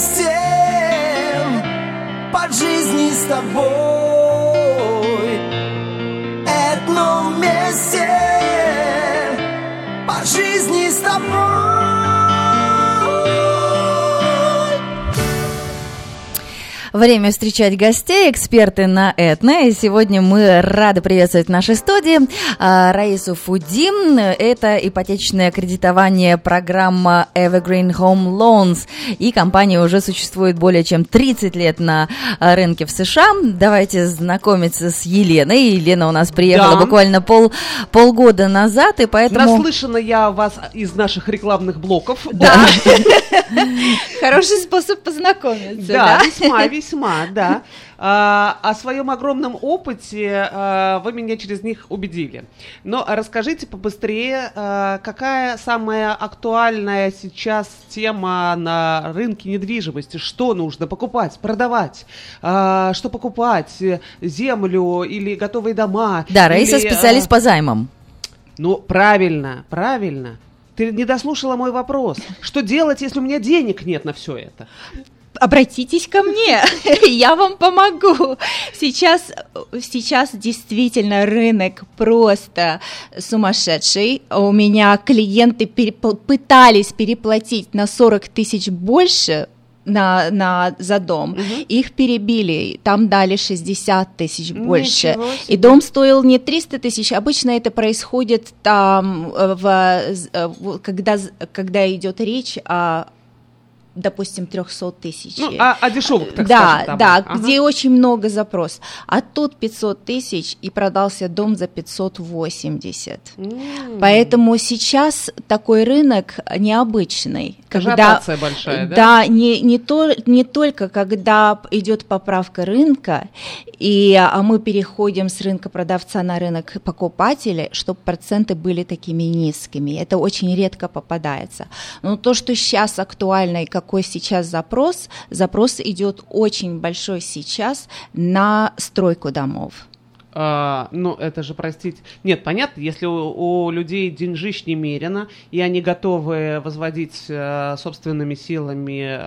вместе Под жизни с тобой Время встречать гостей, эксперты на Этно. И сегодня мы рады приветствовать в нашей студии а, Раису Фудим. Это ипотечное кредитование программа Evergreen Home Loans. И компания уже существует более чем 30 лет на а, рынке в США. Давайте знакомиться с Еленой. Елена у нас приехала Да. буквально пол, полгода назад, и поэтому... Наслышана я вас из наших рекламных блоков. Да. Хороший способ познакомиться, Да, да? весьма, весьма, да. А, о своем огромном опыте а, вы меня через них убедили. Но расскажите побыстрее, а, какая самая актуальная сейчас тема на рынке недвижимости? Что нужно покупать, продавать? Что покупать? Землю или готовые дома? Да, Раиса Или, специалист по займам. Ну, правильно, правильно. Ты не дослушала мой вопрос. Что делать, если у меня денег нет на все это? Обратитесь ко мне, я вам помогу. Сейчас, сейчас действительно рынок просто сумасшедший. У меня клиенты перепл- пытались переплатить на 40 тысяч больше на, на, за дом. Их перебили, там дали 60 тысяч больше. И дом стоил не 300 тысяч. Обычно это происходит там, э, в, э, в- когда, когда идет речь о допустим, 300 тысяч. Ну, о, о дешевых, так да, скажем, домах. да, Ага. где очень много запрос. А тут 500 тысяч и продался дом за 580. М. Поэтому сейчас такой рынок необычный. Ажиотация большая, да? Да, не, не, то, не только когда идет поправка рынка, и а мы переходим с рынка продавца на рынок покупателя, чтобы проценты были такими низкими. Это очень редко попадается. Но то, что сейчас актуально и какой сейчас запрос, запрос идет очень большой сейчас на стройку домов. А, ну, это же, простите... Нет, понятно, если у, у людей деньжищ немерено, и они готовы возводить э, собственными силами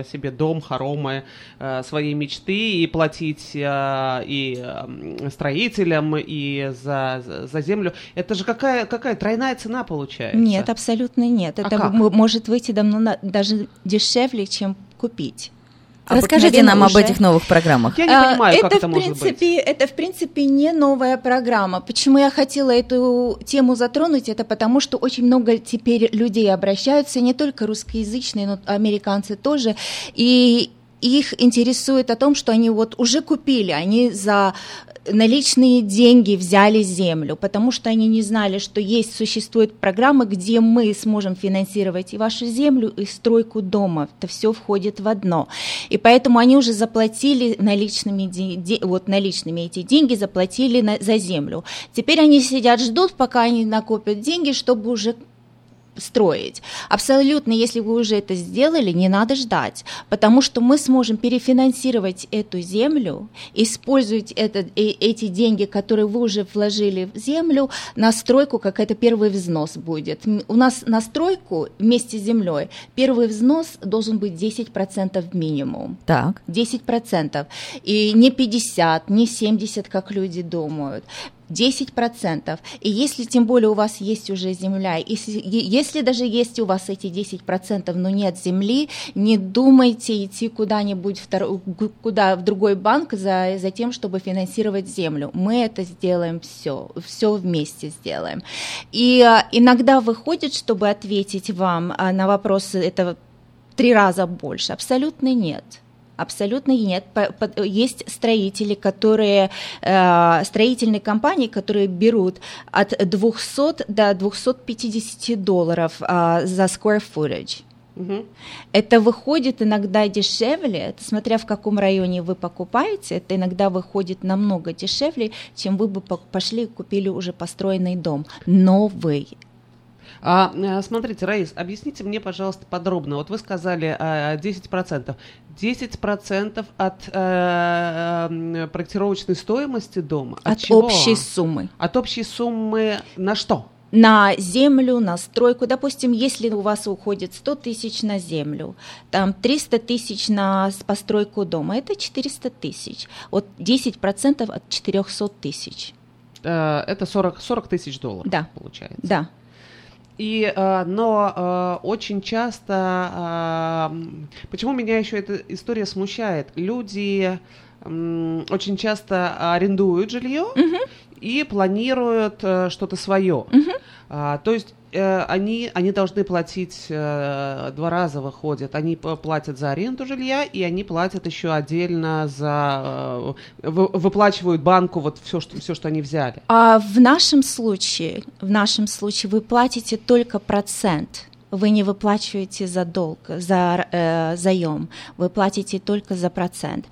э, себе дом, хоромы, э, своей мечты, и платить э, и строителям, и за, за- землю, это же какая, какая тройная цена получается? Нет, абсолютно нет. А Это как? м- может выйти давно на- даже дешевле, чем купить. Расскажите нам Обыкновенно об уже- этих новых программах. Я не А, понимаю, это как это в может быть. Это, в принципе, не новая программа. Почему я хотела эту тему затронуть? Это потому, что очень много теперь людей обращаются, не только русскоязычные, но американцы тоже, и их интересует о том, что они вот уже купили, они за наличные деньги взяли землю, потому что они не знали, что есть, существует программа, где мы сможем финансировать и вашу землю, и стройку дома. Это все входит в одно. И поэтому они уже заплатили наличными, вот наличными эти деньги, заплатили на- за землю. Теперь они сидят, ждут, пока они накопят деньги, чтобы уже строить. Абсолютно, если вы уже это сделали, не надо ждать, потому что мы сможем перефинансировать эту землю, использовать это, э- эти деньги, которые вы уже вложили в землю, на стройку, как это первый взнос будет. У нас на стройку вместе с землей первый взнос должен быть 10% минимум. Так. 10%. И не 50, не 70, как люди думают. 10%. И если тем более у вас есть уже земля, если, если даже есть у вас эти 10%, но нет земли, не думайте идти куда-нибудь, втор- куда, в другой банк за, за тем, чтобы финансировать землю. Мы это сделаем все, все вместе сделаем. И а, иногда выходит, чтобы ответить вам а, на вопросы, это три раза больше. Абсолютно нет. Абсолютно нет. Есть строители, которые, э, строительные компании, которые берут от 200 до 250 долларов э, за square footage. Мгм. Это выходит иногда дешевле, смотря в каком районе вы покупаете, это иногда выходит намного дешевле, чем вы бы по- пошли и купили уже построенный дом, новый. А, э, смотрите, Раис, объясните мне, пожалуйста, подробно. Вот вы сказали э, 10%. 10% от э, проектировочной стоимости дома? От, чего? общей суммы. От общей суммы на что? на землю, на стройку. Допустим, если у вас уходит 100 тысяч на землю, там 300 тысяч на постройку дома, это 400 тысяч. Вот 10% от 400 тысяч. Это 40, 40 тысяч долларов, Да. получается. Да. И, э, но э, очень часто, э, почему меня еще эта история смущает? Люди очень часто арендуют жилье и планируют что-то свое. А, то есть э, они, они должны платить э, два раза выходят. Они платят за аренду жилья, и они платят еще отдельно за э, вы- выплачивают банку вот все, что, все, что они взяли. А в нашем случае, в нашем случае вы платите только процент. Вы не выплачиваете за долг, за э, заем. Вы платите только за процент.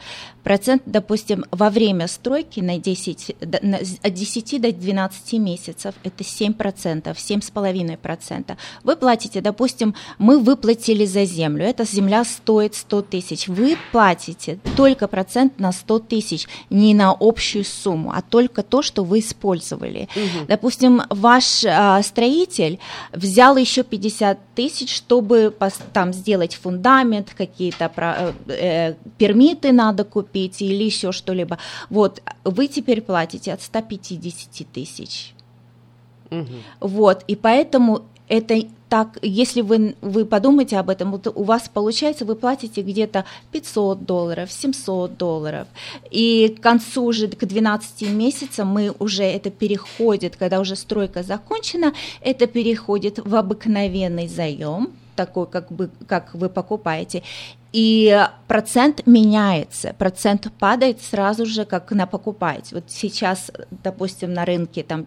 Процент, допустим, во время стройки на 10, д- на- с- от 10 до 12 месяцев это 7 процентов, 7,5 процента. Вы платите, допустим, мы выплатили за землю. Эта земля стоит 100 тысяч. Вы платите только процент на 100 тысяч, не на общую сумму, а только то, что вы использовали. Допустим, ваш а, строитель взял еще 50 тысяч, чтобы там сделать фундамент, какие-то э, э, пермиты надо купить или еще что-либо. Вот, вы теперь платите от 150 тысяч. Мгм. Вот, и поэтому это так, если вы, вы подумаете об этом, вот у вас получается, вы платите где-то 500 долларов, 700 долларов, и к концу уже, к 12 месяцам мы уже, это переходит, когда уже стройка закончена, это переходит в обыкновенный заем, такой, как, бы, как вы покупаете, и процент меняется, процент падает сразу же, как на покупаете. Вот сейчас, допустим, на рынке там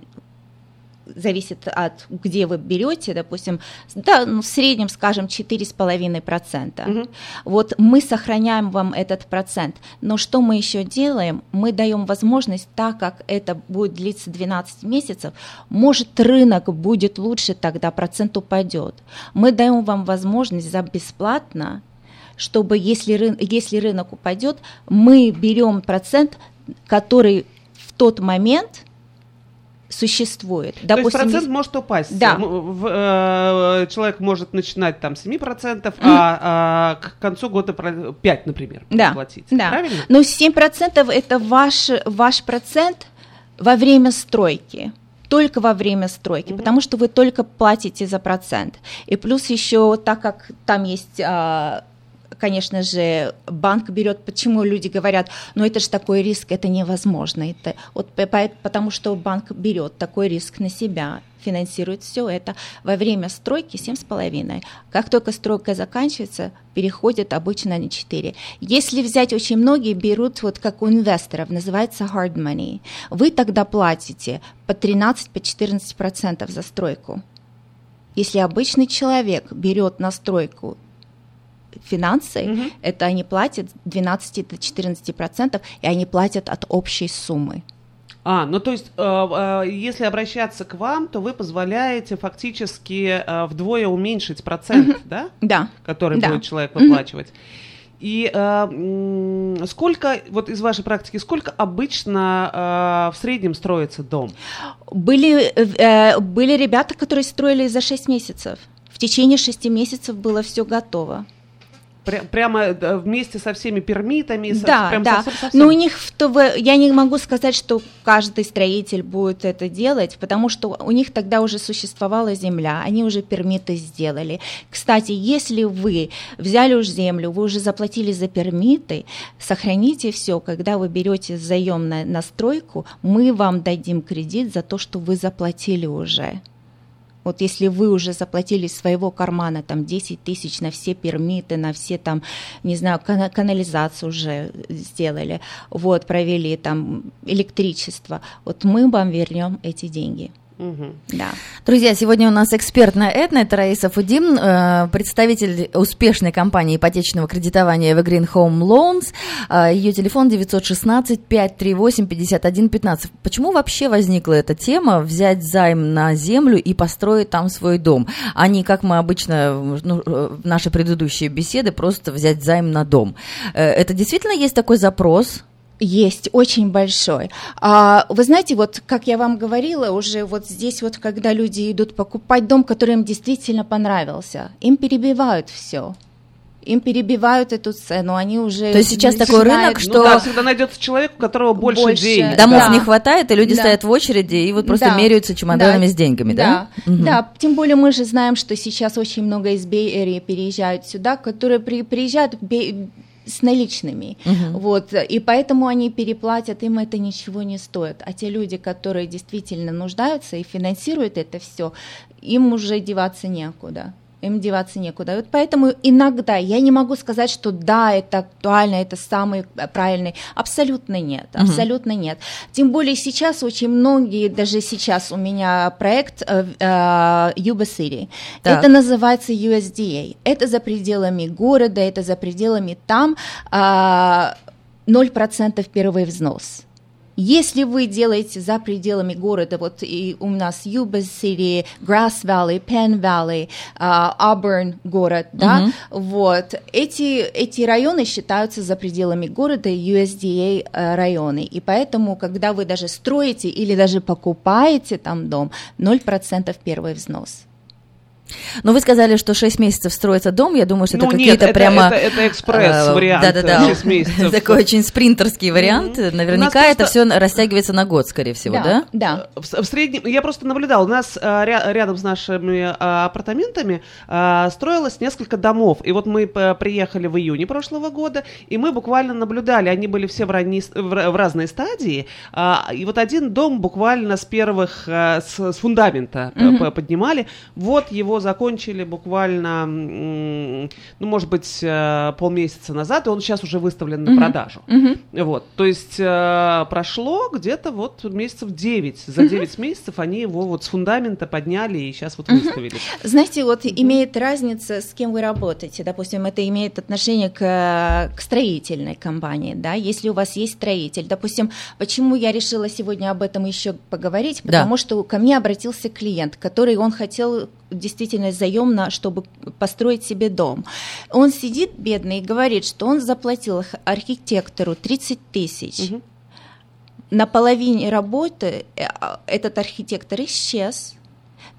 зависит от где вы берете, допустим, да, ну, в среднем, скажем, 4,5%. Мгм. Вот мы сохраняем вам этот процент. Но что мы еще делаем? Мы даем возможность, так как это будет длиться 12 месяцев, может рынок будет лучше, тогда процент упадет. Мы даем вам возможность за бесплатно, чтобы если, рын- если рынок упадет, мы берем процент, который в тот момент существует. То есть процент если- может упасть. Да. Э, человек может начинать там с 7%, а, а к концу года про- 5, например, Да, платить. да. Правильно? Но 7% это ваш, ваш процент во время стройки. Только во время стройки, потому что вы только платите за процент. И плюс еще, так как там есть а, конечно же, банк берет, почему люди говорят, ну это же такой риск, это невозможно. Это, вот, по- по- потому что банк берет такой риск на себя, финансирует все это во время стройки 7,5. Как только стройка заканчивается, переходит обычно на 4. Если взять, очень многие берут, вот как у инвесторов, называется hard money. Вы тогда платите по 13-14% за стройку. Если обычный человек берет на стройку финансы, Мгм. это они платят 12 до 14 процентов, и они платят от общей суммы. А, ну то есть, э, э, если обращаться к вам, то вы позволяете фактически э, вдвое уменьшить процент, да, Да. который Да. будет человек выплачивать. И э, сколько, вот из вашей практики, сколько обычно э, в среднем строится дом? Были, э, были ребята, которые строили за 6 месяцев. В течение 6 месяцев было все готово. Пря- прямо э, вместе со всеми пермитами? со- Да, прям да. совсем-совсем? Но у них в то, я не могу сказать, что каждый строитель будет это делать, потому что у них тогда уже существовала земля, они уже пермиты сделали. Кстати, если вы взяли уж землю, вы уже заплатили за пермиты, сохраните все, когда вы берете заем на, на стройку, мы вам дадим кредит за то, что вы заплатили уже. Вот если вы уже заплатили из своего кармана там 10 тысяч на все пермиты, на все там, не знаю, кана- канализацию уже сделали, вот, провели там электричество, вот мы вам вернем эти деньги. Мгм. Да. Друзья, сегодня у нас эксперт на Этно, это Раиса Фудим, э, представитель успешной компании ипотечного кредитования Evergreen Home Loans. Э, Ее телефон 916-538-5115. Почему вообще возникла эта тема взять займ на землю и построить там свой дом, а не, как мы обычно, ну, э, в наши предыдущие беседы, просто взять займ на дом? Это действительно есть такой запрос? Есть, очень большой. А, вы знаете, вот как я вам говорила, уже вот здесь вот, когда люди идут покупать дом, который им действительно понравился, им перебивают все им перебивают эту цену, они уже... То есть сейчас такой рынок, что... Ну да, всегда найдется человек, у которого больше, больше денег. Домов да. не хватает, и люди да. стоят в очереди и вот просто да. меряются чемоданами да. с деньгами, да? Да. Угу. да, тем более мы же знаем, что сейчас очень много из Бей-Эрии переезжают сюда, которые при, приезжают с наличными. Uh-huh. Вот, и поэтому они переплатят, им это ничего не стоит. А те люди, которые действительно нуждаются и финансируют это все, им уже деваться некуда им деваться некуда. Вот поэтому иногда я не могу сказать, что да, это актуально, это самый правильный. Абсолютно нет, абсолютно uh-huh. нет. Тем более сейчас очень многие, даже сейчас у меня проект э, э, Yuba City. Так. Это называется USDA. Это за пределами города, это за пределами там э, 0% первый взнос. Если вы делаете за пределами города, вот и у нас Yuba City, Grass Valley, Penn Valley, uh, Auburn город, да, uh-huh. вот, эти, эти районы считаются за пределами города USDA uh, районы, и поэтому, когда вы даже строите или даже покупаете там дом, 0% первый взнос. Но вы сказали, что 6 месяцев строится дом. Я думаю, что ну, это какие-то прямо... Это, это экспресс-вариант. Э, да-да-да. 6 месяцев. Такой очень спринтерский вариант. Mm-hmm. Наверняка это все растягивается на год, скорее всего, да? Да. В, в среднем... Я просто наблюдал. У нас а, рядом с нашими а, апартаментами а, строилось несколько домов. И вот мы приехали в июне прошлого года, и мы буквально наблюдали. Они были все в, ранней, в, в разной стадии. И вот один дом буквально с первых... С, с фундамента mm-hmm. поднимали. Вот его закончили буквально, ну, может быть, э, полмесяца назад, и он сейчас уже выставлен на продажу. Uh-huh. Вот, то есть э, прошло где-то вот месяцев 9. За 9 uh-huh. месяцев они его вот с фундамента подняли и сейчас вот выставили. Знаете, вот имеет разница, с кем вы работаете. Допустим, это имеет отношение к, к строительной компании, да, если у вас есть строитель. Допустим, почему я решила сегодня об этом еще поговорить, потому да. что ко мне обратился клиент, который он хотел действительно заемно, чтобы построить себе дом. Он сидит бедный и говорит, что он заплатил архитектору 30 тысяч. Угу. На половине работы э, этот архитектор исчез.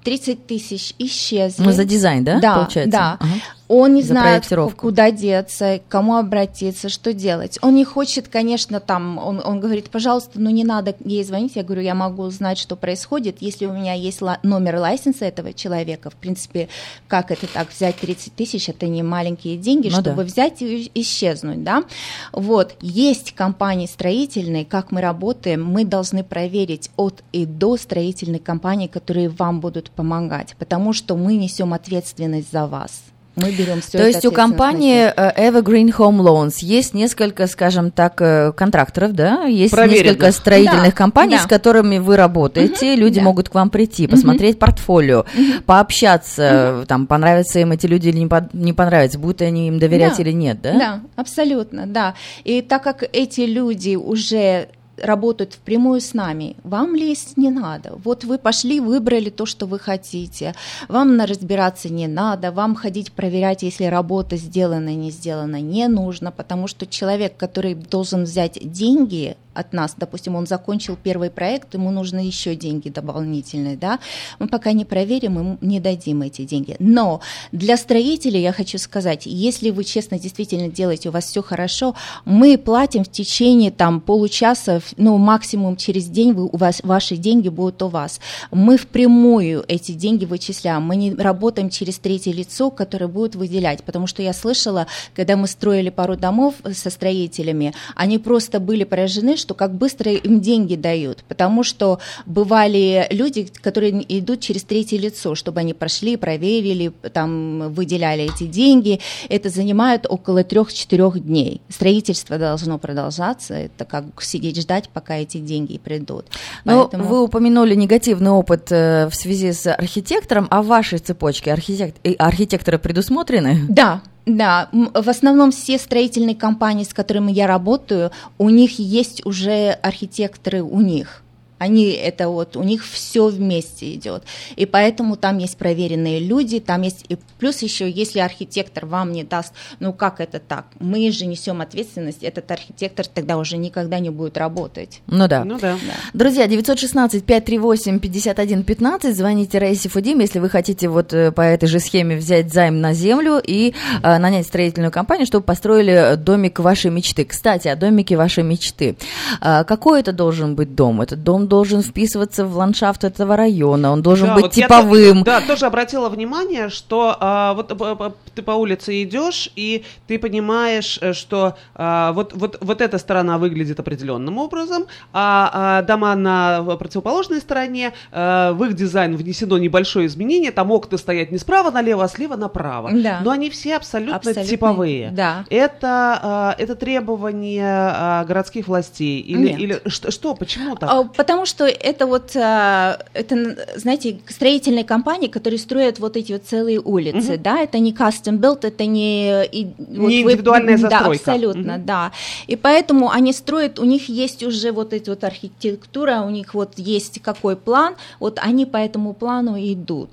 30 тысяч исчезли. Ну, за дизайн, да, да получается? Да, ага он не знает, куда деться, кому обратиться, что делать. Он не хочет, конечно, там, он, он говорит, пожалуйста, ну не надо ей звонить. Я говорю, я могу узнать, что происходит, если у меня есть номер лайсенса этого человека. В принципе, как это так, взять 30 тысяч, это не маленькие деньги, ну, чтобы да. взять и исчезнуть, да. Вот, есть компании строительные, как мы работаем, мы должны проверить от и до строительной компании, которые вам будут помогать, потому что мы несем ответственность за вас мы берем все То есть у компании э, Evergreen Home Loans есть несколько, скажем так, э, контракторов, да? Есть несколько строительных да, компаний, да. с которыми вы работаете. Угу, люди да. могут к вам прийти, посмотреть угу. портфолио, угу. пообщаться, угу. там, понравятся им эти люди или не, по, не понравятся, будут они им доверять да. или нет, да? Да, абсолютно, да. И так как эти люди уже работают впрямую с нами, вам лезть не надо. Вот вы пошли, выбрали то, что вы хотите. Вам разбираться не надо, вам ходить проверять, если работа сделана, не сделана, не нужно, потому что человек, который должен взять деньги от нас, допустим, он закончил первый проект, ему нужны еще деньги дополнительные, да, мы пока не проверим, ему не дадим эти деньги. Но для строителей я хочу сказать, если вы честно действительно делаете, у вас все хорошо, мы платим в течение там получаса, ну, максимум через день вы, у вас, ваши деньги будут у вас. Мы впрямую эти деньги вычисляем, мы не работаем через третье лицо, которое будет выделять, потому что я слышала, когда мы строили пару домов со строителями, они просто были поражены, что как быстро им деньги дают, потому что бывали люди, которые идут через третье лицо, чтобы они прошли, проверили, там выделяли эти деньги. Это занимает около трех-четырех дней. Строительство должно продолжаться, это как сидеть ждать, пока эти деньги придут. Но Поэтому... вы упомянули негативный опыт э, в связи с архитектором, а в вашей цепочке архитект... архитекторы предусмотрены? Да, да, в основном все строительные компании, с которыми я работаю, у них есть уже архитекторы у них. Они это вот, у них все вместе идет. И поэтому там есть проверенные люди, там есть, и плюс еще, если архитектор вам не даст, ну как это так? Мы же несем ответственность, этот архитектор тогда уже никогда не будет работать. Ну да. Ну да. Друзья, 916-538-5115, звоните Раисе Фудим, если вы хотите вот э, по этой же схеме взять займ на землю и э, нанять строительную компанию, чтобы построили домик вашей мечты. Кстати, о домике вашей мечты. А, какой это должен быть дом? Этот дом должен вписываться в ландшафт этого района, он должен Да, быть вот я типовым. то- да, тоже обратила внимание, что а, вот э, ты по улице идешь, и ты понимаешь, э, что а, вот, вот, вот эта сторона выглядит определенным образом, а, а дома на противоположной стороне, а, в их дизайн внесено небольшое изменение, там окна стоят не справа налево, а слева направо. Да. Но они все абсолютно, Абсолютно, типовые. да. Это, а, это требование а, городских властей? Или, Нет. или что, что, почему так? А, Потому что это вот, а, это, знаете, строительные компании, которые строят вот эти вот целые улицы, да, это не custom built, это не... и- вот Не индивидуальная Да, застройка. абсолютно, Мгм. да. И поэтому они строят, у них есть уже вот эта вот архитектура, у них вот есть какой план, вот они по этому плану идут.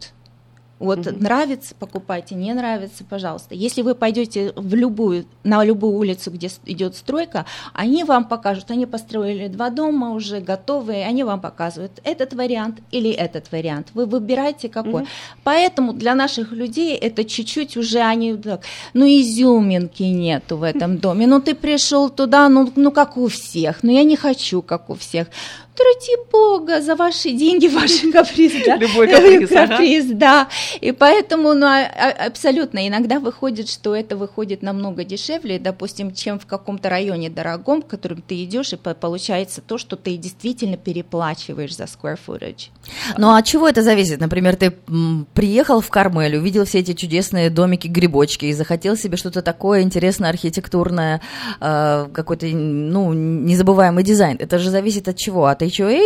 Вот нравится, покупайте, не нравится, пожалуйста. Если вы пойдете в любую, на любую улицу, где идет стройка, они вам покажут, они построили два дома уже готовые, они вам показывают этот вариант или этот вариант. Вы выбираете какой. Поэтому для наших людей это чуть-чуть уже они так, ну изюминки нету в этом доме. Ну ты пришел туда, ну, ну как у всех, но я не хочу как у всех. Ради бога, за ваши деньги, ваши каприз, да? Любой каприз, ага. Каприз, да. И поэтому, ну, а- а- абсолютно, иногда выходит, что это выходит намного дешевле, допустим, чем в каком-то районе дорогом, в котором ты идешь, и по- получается то, что ты действительно переплачиваешь за square footage. Ну а от чего это зависит? Например, ты приехал в Кармель, увидел все эти чудесные домики-грибочки и захотел себе что-то такое интересное, архитектурное, э, какой-то, ну, незабываемый дизайн. Это же зависит от чего? От HOA?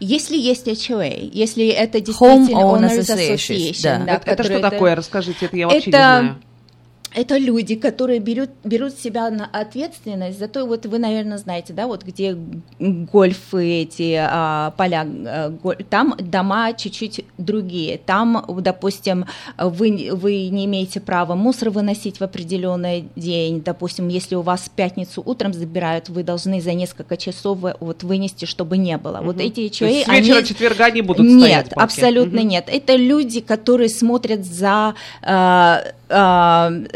Если есть HOA, если это действительно Homeowners Owners Association, Association, да. да, это, это что такое? Расскажите, это я вообще не Это- знаю. Это люди, которые берут, берут себя на ответственность за то, вот вы, наверное, знаете, да, вот где гольфы эти а, поля, а, голь- там дома чуть-чуть другие. Там, допустим, вы, вы не имеете права мусор выносить в определенный день. Допустим, если у вас в пятницу утром забирают, вы должны за несколько часов вот вынести, чтобы не было. Вот эти То есть с вечера они- четверга не будут нет, стоять абсолютно Мгм. нет. Это люди, которые смотрят за, а,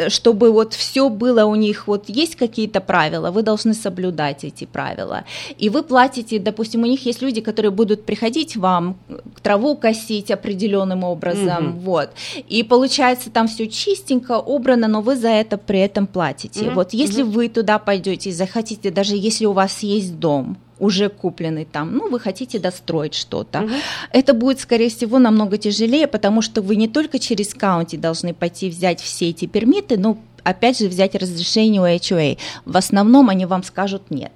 чтобы вот все было у них, вот есть какие-то правила, вы должны соблюдать эти правила. И вы платите, допустим, у них есть люди, которые будут приходить вам траву косить определенным образом, Мгм. вот. И получается там все чистенько, убрано, но вы за это при этом платите. Мгм, Вот если вы туда пойдете и захотите, даже если у вас есть дом, уже купленный там, ну, вы хотите достроить что-то, Мгм. это будет, скорее всего, намного тяжелее, потому что вы не только через каунти должны пойти взять все эти пермиты, но опять же взять разрешение у HOA. В основном они вам скажут нет.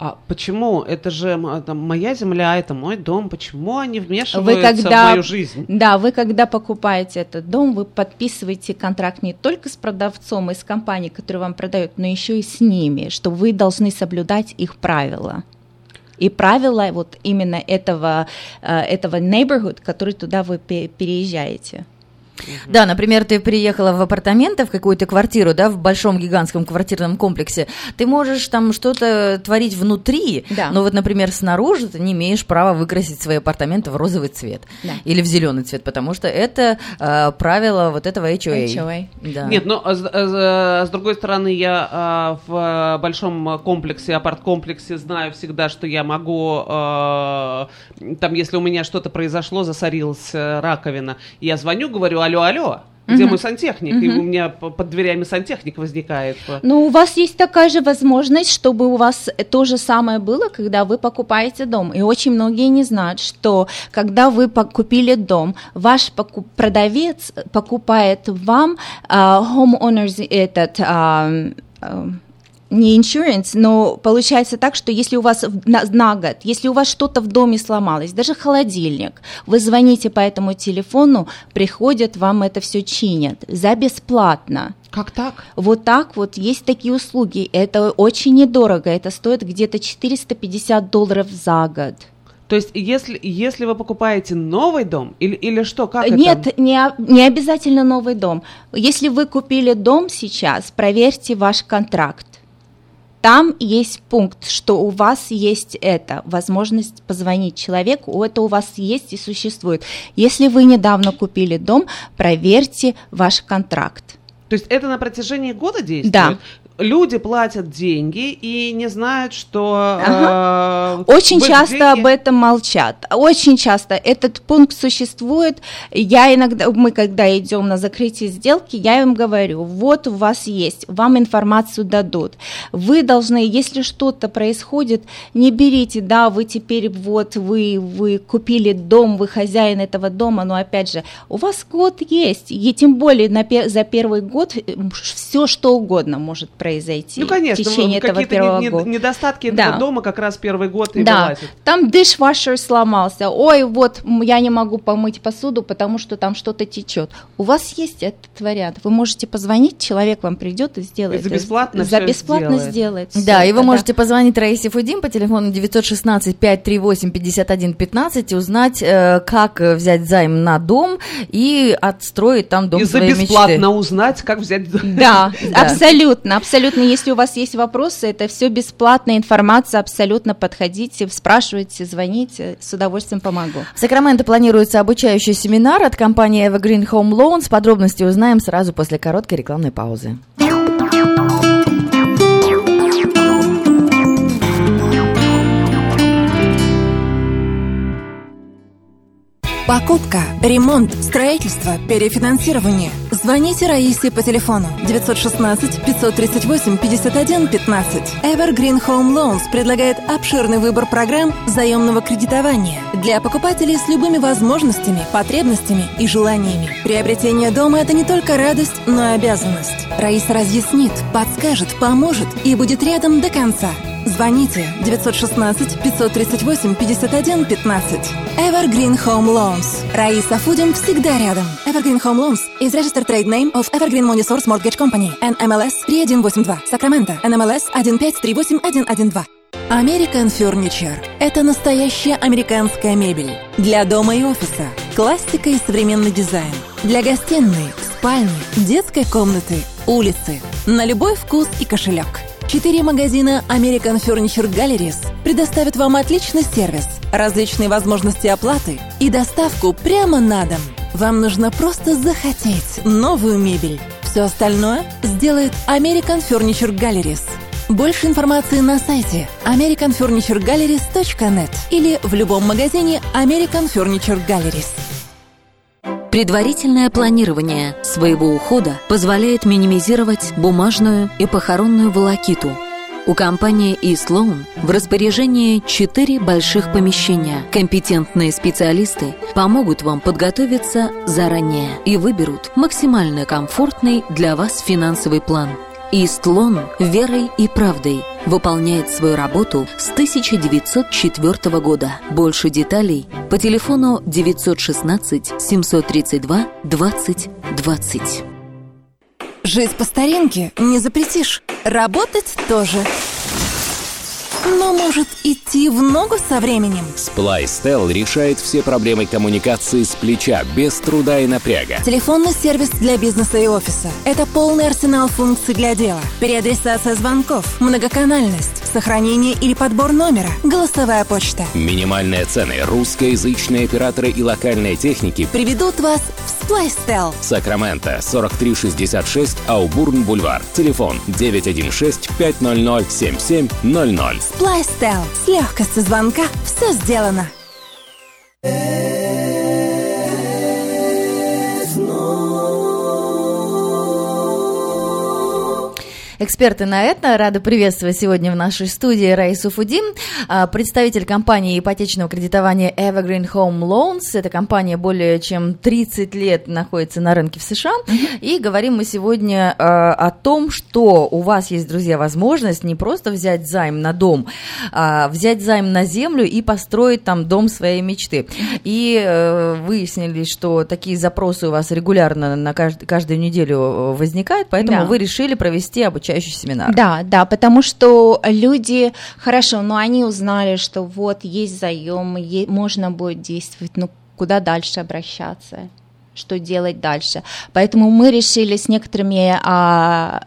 А почему? Это же м, там, моя земля, это мой дом. Почему они вмешиваются Вы когда, в мою жизнь? да, вы когда покупаете этот дом, вы подписываете контракт не только с продавцом и с компанией, которая вам продает, но еще и с ними, что вы должны соблюдать их правила. И правила вот именно этого, э, этого neighborhood, который туда вы пе- переезжаете. Да, например, ты приехала в апартаменты, в какую-то квартиру, да, в большом гигантском квартирном комплексе. Ты можешь там что-то творить внутри, Да. но вот, например, снаружи ты не имеешь права выкрасить свои апартаменты в розовый цвет Да. или в зеленый цвет, потому что это э, правило вот этого HOA. HOA. Да. Нет, но а с, а с- другой стороны, я а, в а, большом комплексе, апарт-комплексе знаю всегда, что я могу, а, там, если у меня что-то произошло, засорилась э, раковина, я звоню, говорю, алло, алло, где мой сантехник? И у меня под дверями сантехник возникает. Ну, у вас есть такая же возможность, чтобы у вас то же самое было, когда вы покупаете дом. И очень многие не знают, что когда вы купили дом, ваш поку- продавец покупает вам а, homeowners этот а, а, не insurance, но получается так, что если у вас на, на год, если у вас что-то в доме сломалось, даже холодильник, вы звоните по этому телефону, приходят, вам это все чинят за бесплатно. Как так? Вот так вот есть такие услуги. Это очень недорого. Это стоит где-то 450 долларов за год. То есть, если, если вы покупаете новый дом, или, или что, как Нет, это? не, не обязательно новый дом. Если вы купили дом сейчас, проверьте ваш контракт. Там есть пункт, что у вас есть это, возможность позвонить человеку, это у вас есть и существует. Если вы недавно купили дом, проверьте ваш контракт. То есть, это на протяжении года действует? Да. Люди платят деньги и не знают, что... э, Очень часто деньги- об этом молчат. Очень часто этот пункт существует. Я иногда, мы когда идем на закрытие сделки, я им говорю, вот у вас есть, вам информацию дадут. Вы должны, если что-то происходит, не берите, да, вы теперь вот, вы, вы купили дом, вы хозяин этого дома, но опять же, у вас год есть, и тем более на, за первый год все что угодно может произойти Ну, конечно, в течение этого какие-то первого не- не- года. недостатки этого Да. дома как раз первый год и Да, вылазят. там дишвашер сломался. Ой, вот я не могу помыть посуду, потому что там что-то течет. У вас есть этот вариант. Вы можете позвонить, человек вам придет и сделает. И за бесплатно За бесплатно сделает. сделает. Да, и вы это, можете позвонить Раисе Фудим по телефону 916-538-5115 и узнать, э, как взять займ на дом и отстроить там дом и за своей бесплатно мечты. узнать, как взять... Да, Да. абсолютно, абсолютно. Если у вас есть вопросы, это все бесплатная информация, абсолютно подходите, спрашивайте, звоните, с удовольствием помогу. В Сакраменто планируется обучающий семинар от компании Evergreen Home Loans. Подробности узнаем сразу после короткой рекламной паузы. Покупка, ремонт, строительство, перефинансирование. Звоните Раисе по телефону 916 538 51 15. Evergreen Home Loans предлагает обширный выбор программ заемного кредитования для покупателей с любыми возможностями, потребностями и желаниями. Приобретение дома – это не только радость, но и обязанность. Раиса разъяснит, подскажет, поможет и будет рядом до конца. Звоните 916 538 51 15. Evergreen Home Loans. Раиса Фудин всегда рядом. Evergreen Home Loans is registered trade name of Evergreen Money Source Mortgage Company. NMLS 3182. Сакраменто. NMLS 1538112. American Furniture – это настоящая американская мебель. Для дома и офиса. Классика и современный дизайн. Для гостиной, спальни, детской комнаты, улицы. На любой вкус и кошелек. Четыре магазина American Furniture Galleries предоставят вам отличный сервис, различные возможности оплаты и доставку прямо на дом. Вам нужно просто захотеть новую мебель. Все остальное сделает American Furniture Galleries. Больше информации на сайте americanfurnituregalleries.net или в любом магазине American Furniture Galleries. Предварительное планирование своего ухода позволяет минимизировать бумажную и похоронную волокиту. У компании eSloan в распоряжении четыре больших помещения. Компетентные специалисты помогут вам подготовиться заранее и выберут максимально комфортный для вас финансовый план. Истлон верой и правдой выполняет свою работу с 1904 года. Больше деталей по телефону 916 732 20 20. Жизнь по старинке не запретишь. Работать тоже. Но может идти в ногу со временем. Splystel решает все проблемы коммуникации с плеча, без труда и напряга. Телефонный сервис для бизнеса и офиса. Это полный арсенал функций для дела. Переадресация звонков, многоканальность, сохранение или подбор номера, голосовая почта. Минимальные цены, русскоязычные операторы и локальные техники. Приведут вас в Splystel. Сакраменто, 4366 Аубурн Бульвар. Телефон 916 500 7700. Splystel. С легкостью звонка все сделано. Эксперты на это рады приветствовать сегодня в нашей студии Раису Фудим, а, представитель компании ипотечного кредитования Evergreen Home Loans. Эта компания более чем 30 лет находится на рынке в США. И говорим мы сегодня а, о том, что у вас есть, друзья, возможность не просто взять займ на дом, а взять займ на землю и построить там дом своей мечты. И э, выяснили, что такие запросы у вас регулярно на кажд- каждую неделю э, возникают, поэтому Да. вы решили провести обучение обучающий семинар. Да, да, потому что люди, хорошо, но они узнали, что вот есть заем, можно будет действовать, ну куда дальше обращаться? что делать дальше. Поэтому мы решили с некоторыми а,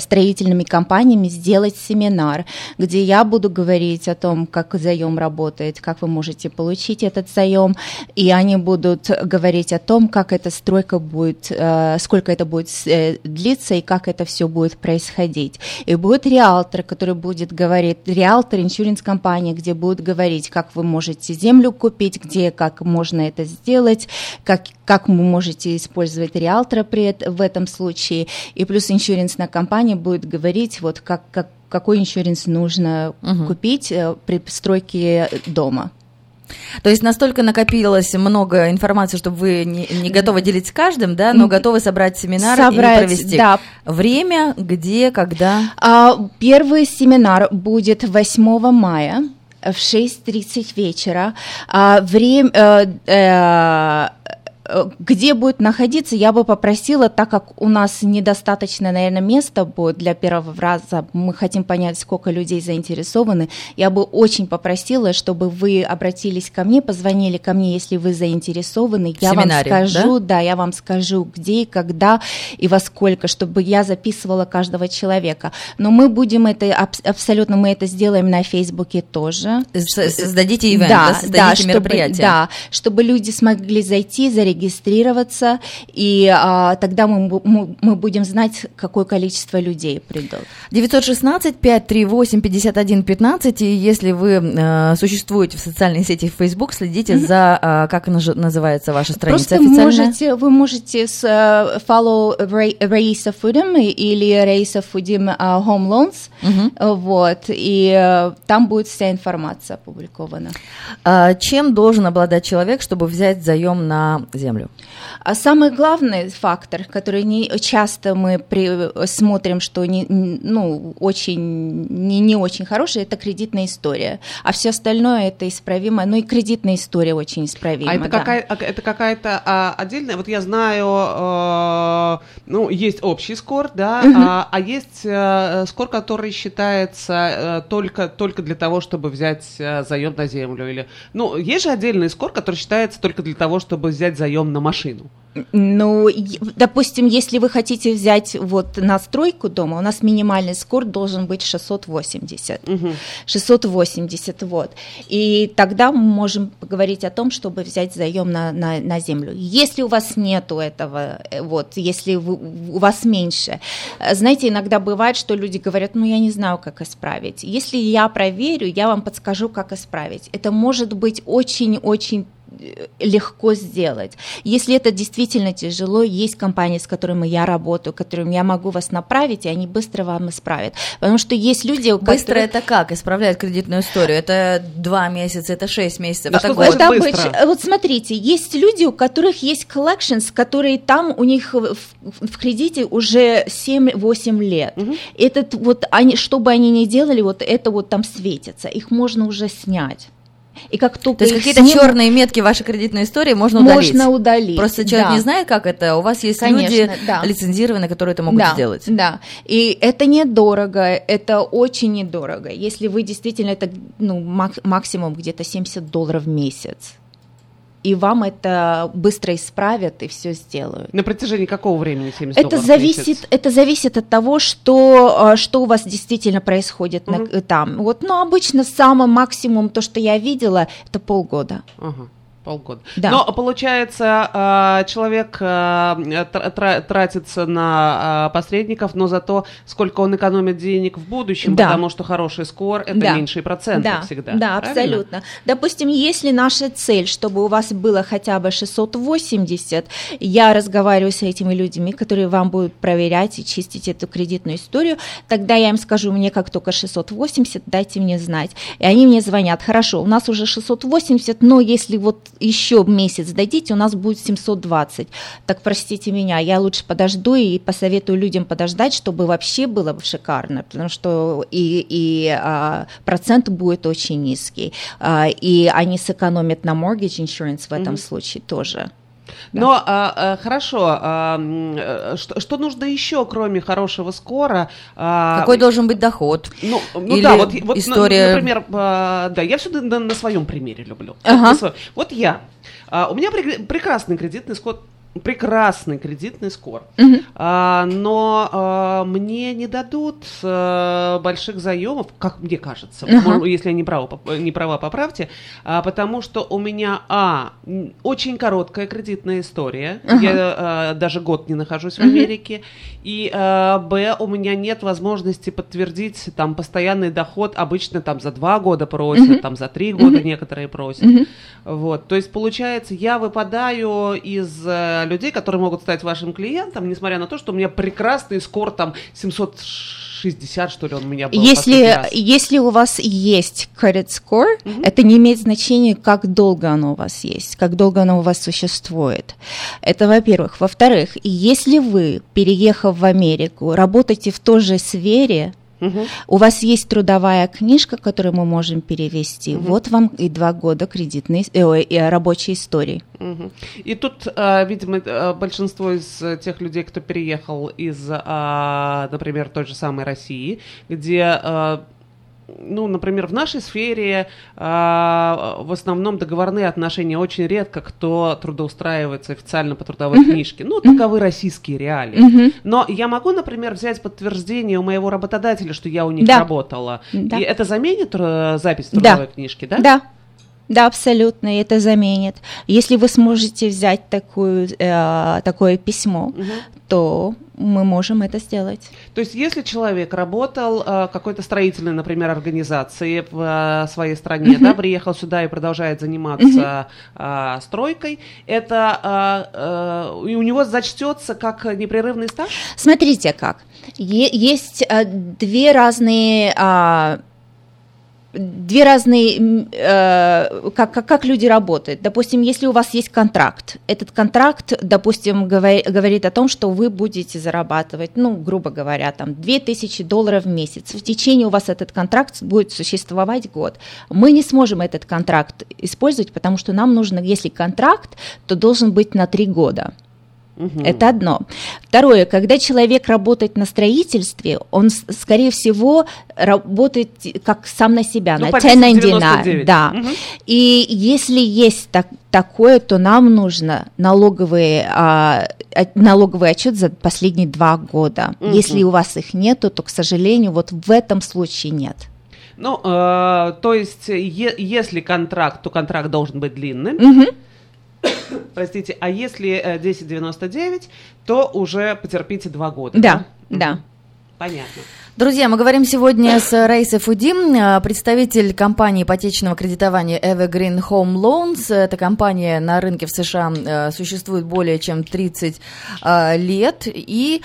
строительными компаниями сделать семинар, где я буду говорить о том, как заем работает, как вы можете получить этот заем, и они будут говорить о том, как эта стройка будет, а, сколько это будет э, длиться и как это все будет происходить. И будет риэлтор, который будет говорить, риэлтор, иншуринс компания, где будет говорить, как вы можете землю купить, где, как можно это сделать, как, как вы можете использовать риэлтора при, в этом случае, и плюс иншуренсная компания будет говорить, вот как, как, какой иншуренс нужно угу. купить э, при стройке дома. То есть настолько накопилось много информации, чтобы вы не, не готовы делить с каждым, да, но готовы собрать семинар собрать, и провести. Да. Время, где, когда? А, первый семинар будет 8 мая в 6.30 вечера. А, время... Э, э, Э, где будет находиться, я бы попросила, так как у нас недостаточно, наверное, места будет для первого раза, мы хотим понять, сколько людей заинтересованы, я бы очень попросила, чтобы вы обратились ко мне, позвонили ко мне, если вы заинтересованы, я вам скажу, да? да, я вам скажу, где и когда и во сколько, чтобы я записывала каждого человека. Но мы будем это абсолютно, мы это сделаем на Фейсбуке тоже. Создадите ивент, да, да, создадите да, чтобы, мероприятие. Да, чтобы люди смогли зайти, зарегистрироваться регистрироваться, и а, тогда мы, мы, мы будем знать, какое количество людей придут. 916-538-5115, и если вы э, существуете в социальной сети Facebook, следите mm-hmm. за, э, как называется ваша страница Просто официальная? Можете, вы можете с uh, follow Раиса Фудим или Раиса Фудим uh, Home Loans, mm-hmm. вот, и uh, там будет вся информация опубликована. Uh, чем должен обладать человек, чтобы взять заем на землю? Землю? А самый главный фактор, который не, часто мы при, смотрим, что не, ну, очень, не, не очень хороший, это кредитная история. А все остальное это исправимо. Ну и кредитная история очень исправима. А это, да. какая, а, это какая-то а, отдельная? Вот я знаю, а, ну, есть общий скор, да, угу. а, а есть а, скор, который считается а, только, только для того, чтобы взять а, заем на землю. Или, ну, есть же отдельный скор, который считается только для того, чтобы взять заем заем на машину? Ну, допустим, если вы хотите взять вот настройку дома, у нас минимальный скор должен быть 680. Угу. 680, вот. И тогда мы можем поговорить о том, чтобы взять заем на, на, на землю. Если у вас нету этого, э, вот, если вы, у вас меньше, знаете, иногда бывает, что люди говорят, ну, я не знаю, как исправить. Если я проверю, я вам подскажу, как исправить. Это может быть очень-очень легко сделать. Если это действительно тяжело, есть компании, с которыми я работаю, которым я могу вас направить, и они быстро вам исправят. Потому что есть люди, у Быстро которых... это как? Исправляют кредитную историю? Это два месяца, это шесть месяцев, это год? Это быстро? Вот смотрите, есть люди, у которых есть collections, которые там у них в, в кредите уже 7-8 лет. Угу. Этот вот, они, что бы они ни делали, вот это вот там светится, их можно уже снять. И как только То есть какие-то сним... черные метки вашей кредитной истории можно удалить? Можно удалить. Просто человек да. не знает, как это. У вас есть Конечно, люди да. лицензированные, которые это могут да, сделать. Да. И это недорого, это очень недорого. Если вы действительно это ну, максимум где-то 70 долларов в месяц и вам это быстро исправят и все сделают. На протяжении какого времени 70 это зависит, Это зависит от того, что, а, что у вас действительно происходит угу. на, там. Вот, ну, обычно самый максимум, то, что я видела, это полгода. Ага полгода. Да. Но получается, а, человек а, тратится на а, посредников, но зато сколько он экономит денег в будущем, да. потому что хороший скор это да. меньшие проценты да. всегда. Да, правильно? абсолютно. Допустим, если наша цель, чтобы у вас было хотя бы 680, я разговариваю с этими людьми, которые вам будут проверять и чистить эту кредитную историю, тогда я им скажу, мне как только 680, дайте мне знать. И они мне звонят, хорошо, у нас уже 680, но если вот еще месяц дадите, у нас будет 720. Так простите меня, я лучше подожду и посоветую людям подождать, чтобы вообще было бы шикарно, потому что и, и а, процент будет очень низкий, а, и они сэкономят на mortgage insurance в этом mm-hmm. случае тоже. Но а, а, хорошо, а, э, что, что нужно еще, кроме хорошего скора? А, Какой должен быть доход? Ну, ну Или да, вот, вот, на- история- например, а, да, я все на, на своем примере люблю. Ага. Вот, я. А, у меня прек- прекрасный кредитный скор. Прекрасный кредитный скор. А, но а, мне не дадут а, больших заемов, как мне кажется. Может, если я не права, не права, поправьте, а, потому что у меня, а, очень короткая кредитная история, я а, даже год не нахожусь в Америке, и, а, б, у меня нет возможности подтвердить там постоянный доход, обычно там за два года просят, там за три года некоторые просят, вот, то есть получается, я выпадаю из э, людей, которые могут стать вашим клиентом, несмотря на то, что у меня прекрасный скор там 760, что ли, он у меня был Если, если у вас есть credit score, это не имеет значения, как долго оно у вас есть, как долго оно у вас существует. Это во-первых. Во-вторых, если вы, переехав в Америку, работаете в той же сфере, У вас есть трудовая книжка, которую мы можем перевести, вот вам и два года кредитной, э, э, рабочей истории. Мгм. И тут, а, видимо, э, большинство из э, тех людей, кто переехал из, а, например, той же самой России, где, а, ну, например, в нашей сфере а, в основном договорные отношения очень редко кто трудоустраивается официально по трудовой книжке. Ну, таковы российские реалии. Но я могу, например, взять подтверждение у моего работодателя, что я у них Да. работала. Да. И это заменит э, запись в Да. трудовой книжке, да? Да. Да, абсолютно, это заменит. Если вы сможете взять такую, э, такое письмо, то мы можем это сделать. То есть, если человек работал э, какой-то строительной, например, организации в э, своей стране, да, приехал сюда и продолжает заниматься э, стройкой, это э, э, у него зачтется как непрерывный стаж? Смотрите как. Е- есть э, две разные... а, Две разные, э, как, как, как люди работают. Допустим, если у вас есть контракт, этот контракт, допустим, говори- говорит о том, что вы будете зарабатывать, ну, грубо говоря, там, 2000 долларов в месяц. В течение у вас этот контракт будет существовать год. Мы не сможем этот контракт использовать, потому что нам нужно, если контракт, то должен быть на три года. Это одно. Второе, когда человек работает на строительстве, он, скорее всего, работает как сам на себя, Ну, на по 1099, 1099. да. Мгм. И если есть так- такое, то нам нужно налоговые, а, от- налоговый отчет за последние два года. Если у вас их нету, то, к сожалению, вот в этом случае нет. Ну, э, то есть, е- если контракт, то контракт должен быть длинным. Мгм. Простите, а если э, 1099, то уже потерпите два года. Да, да. Понятно. Друзья, мы говорим сегодня с Раисой Фудим, э, представитель компании ипотечного кредитования Evergreen Home Loans. Эта компания на рынке в США э, существует более чем 30 э, лет и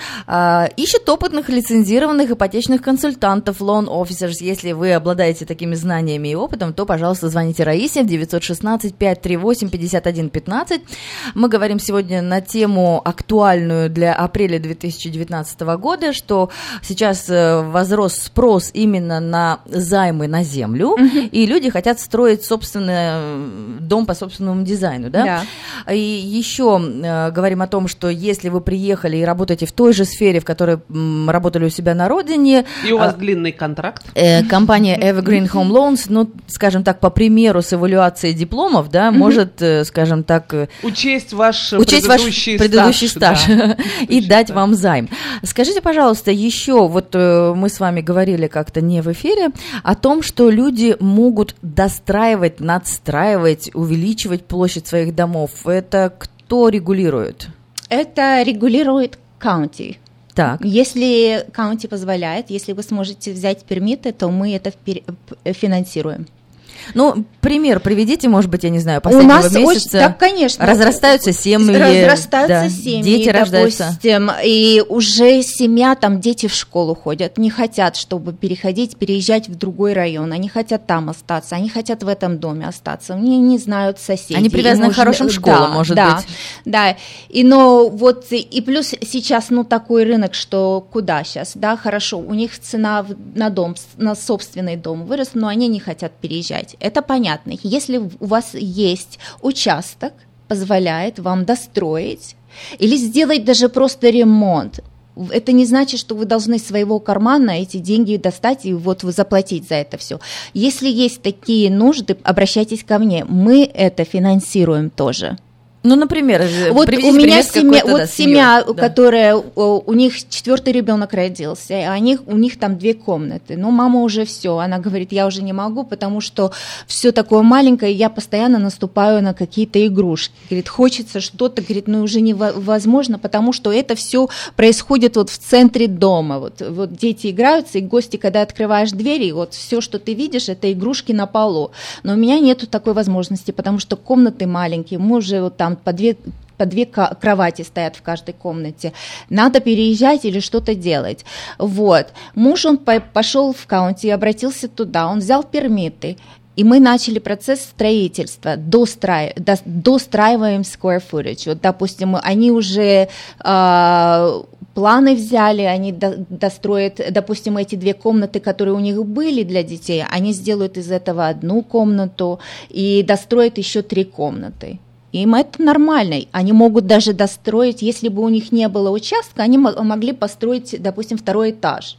ищет опытных лицензированных ипотечных консультантов, loan officers. Если вы обладаете такими знаниями и опытом, то, пожалуйста, звоните Раисе в 916-538-5115. Мы говорим сегодня на тему актуальную для апреля 2019 года, что сейчас возрос спрос именно на займы на землю, и люди хотят строить собственный э, дом по собственному дизайну, да? И еще э, говорим о том, что если вы приехали и работаете в той же сфере, в которой м, работали у себя на родине, И у вас а, длинный контракт. Э, компания Evergreen Home Loans, ну, скажем так, по примеру с эвалюацией дипломов, да, может, э, скажем так, э, Учесть ваш учесть ваш предыдущий предыдущий стаж, да. и дать вам займ. Скажите, пожалуйста, еще, вот э, мы с вами говорили как-то не в эфире, о том, что люди могут достраивать, надстраивать, увеличивать площадь своих домов. Это кто регулирует? Это регулирует county. Так. Если county позволяет, если вы сможете взять пермиты, то мы это финансируем. Ну, пример приведите, может быть, я не знаю, У последнего нас месяца. очень, да, конечно. Разрастаются семьи. Разрастаются да, семьи, Дети рождаются. допустим, и уже семья, там дети в школу ходят, не хотят, чтобы переходить, переезжать в другой район, они хотят там остаться, они хотят в этом доме остаться, они не знают соседей. Они привязаны к хорошим школам, да, может да, быть. Да, и но вот, и плюс сейчас, ну, такой рынок, что куда сейчас, да, хорошо, у них цена на дом, на собственный дом выросла, но они не хотят переезжать, это понятно. Если у вас есть участок, позволяет вам достроить или сделать даже просто ремонт. Это не значит, что вы должны своего кармана эти деньги достать и вот вы заплатить за это все. Если есть такие нужды, обращайтесь ко мне. Мы это финансируем тоже. Ну, например, э, вот у меня семья, вот да, семья, да. которая у них четвертый ребенок родился, а они, у них там две комнаты. Но мама уже все, она говорит, я уже не могу, потому что все такое маленькое, я постоянно наступаю на какие-то игрушки. Говорит, хочется что-то, говорит, ну уже невозможно, потому что это все происходит вот в центре дома. Вот, вот дети играются, и гости, когда открываешь двери, вот все, что ты видишь, это игрушки на полу. Но у меня нету такой возможности, потому что комнаты маленькие, мы уже вот там по две по две кровати стоят в каждой комнате. Надо переезжать или что-то делать. Вот. Муж, он пошел в каунти, обратился туда, он взял пермиты, и мы начали процесс строительства, достраив, до, достраиваем square footage. Вот, допустим, они уже э, планы взяли, они до, достроят, допустим, эти две комнаты, которые у них были для детей, они сделают из этого одну комнату и достроят еще три комнаты. Им это нормально. Они могут даже достроить, если бы у них не было участка, они могли построить, допустим, второй этаж.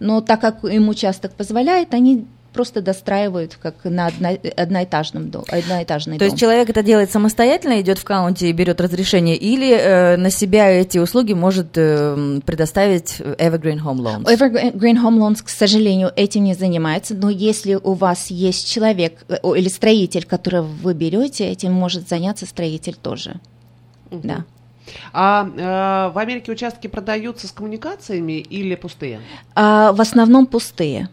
Но так как им участок позволяет, они просто достраивают как на одно, одноэтажном дом, одноэтажный То дом. есть человек это делает самостоятельно, идет в каунти и берет разрешение, или э, на себя эти услуги может э, предоставить Evergreen Home Loans? Evergreen Home Loans, к сожалению, этим не занимается, но если у вас есть человек э, или строитель, которого вы берете, этим может заняться строитель тоже. Угу. Да. А э, в Америке участки продаются с коммуникациями или пустые? А, в основном пустые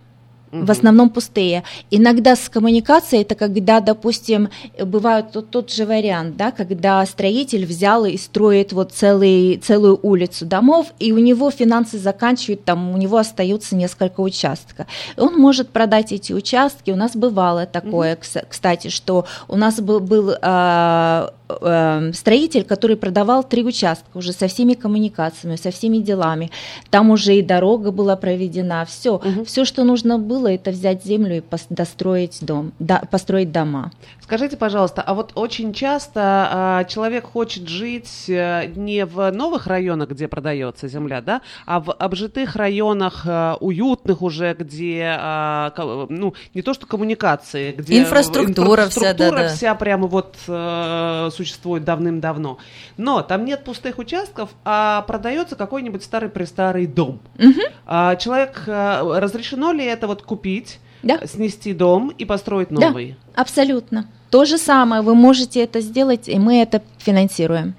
в основном пустые. Иногда с коммуникацией это когда, допустим, бывает тот, тот же вариант, да, когда строитель взял и строит вот целый, целую улицу домов, и у него финансы заканчивают, там у него остается несколько участков. Он может продать эти участки. У нас бывало такое, mm-hmm. кстати, что у нас был, был э, э, строитель, который продавал три участка уже со всеми коммуникациями, со всеми делами. Там уже и дорога была проведена, все, угу. все, что нужно было, это взять землю и достроить дом, да, построить дома. Скажите, пожалуйста, а вот очень часто э, человек хочет жить э, не в новых районах, где продается земля, да, а в обжитых районах э, уютных уже, где, э, ну, не то что коммуникации, где инфраструктура, инфраструктура вся, да, да. вся прямо вот э, существует давным-давно. Но там нет пустых участков, а продается какой-нибудь старый-престарый дом. Угу. А, человек, э, разрешено ли это вот купить? Да. снести дом и построить новый. Да, абсолютно. То же самое, вы можете это сделать, и мы это финансируем.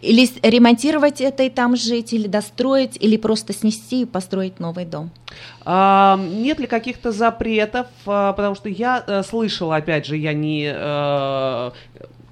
Или ремонтировать это и там жить, или достроить, или просто снести и построить новый дом. А, нет ли каких-то запретов? А, потому что я а, слышала, опять же, я не а,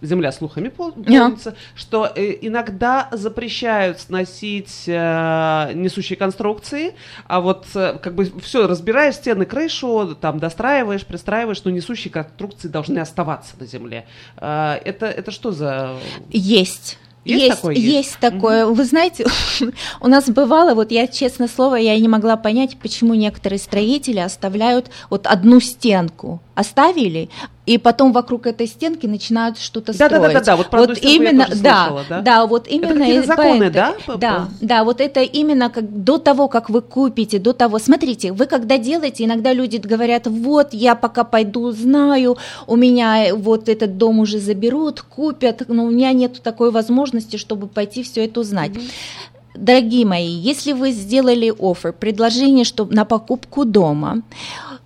земля слухами полнится, yeah. что э, иногда запрещают сносить э, несущие конструкции, а вот э, как бы все, разбираешь стены, крышу, там достраиваешь, пристраиваешь, но несущие конструкции должны оставаться на земле. Э, это, это что за... Есть. Есть, есть такое? Есть, есть такое. Угу. Вы знаете, у нас бывало, вот я, честно слово, я не могла понять, почему некоторые строители оставляют вот одну стенку. Оставили, и потом вокруг этой стенки начинают что-то да, строить. Да, да, да, вот, вот именно, да, слышала, да, да, вот именно. Это законы, да? Да, да, вот это именно как до того, как вы купите, до того. Смотрите, вы когда делаете, иногда люди говорят, вот я пока пойду, знаю, у меня вот этот дом уже заберут, купят, но у меня нет такой возможности, чтобы пойти все это узнать. Mm-hmm. Дорогие мои, если вы сделали офер, предложение, чтобы на покупку дома,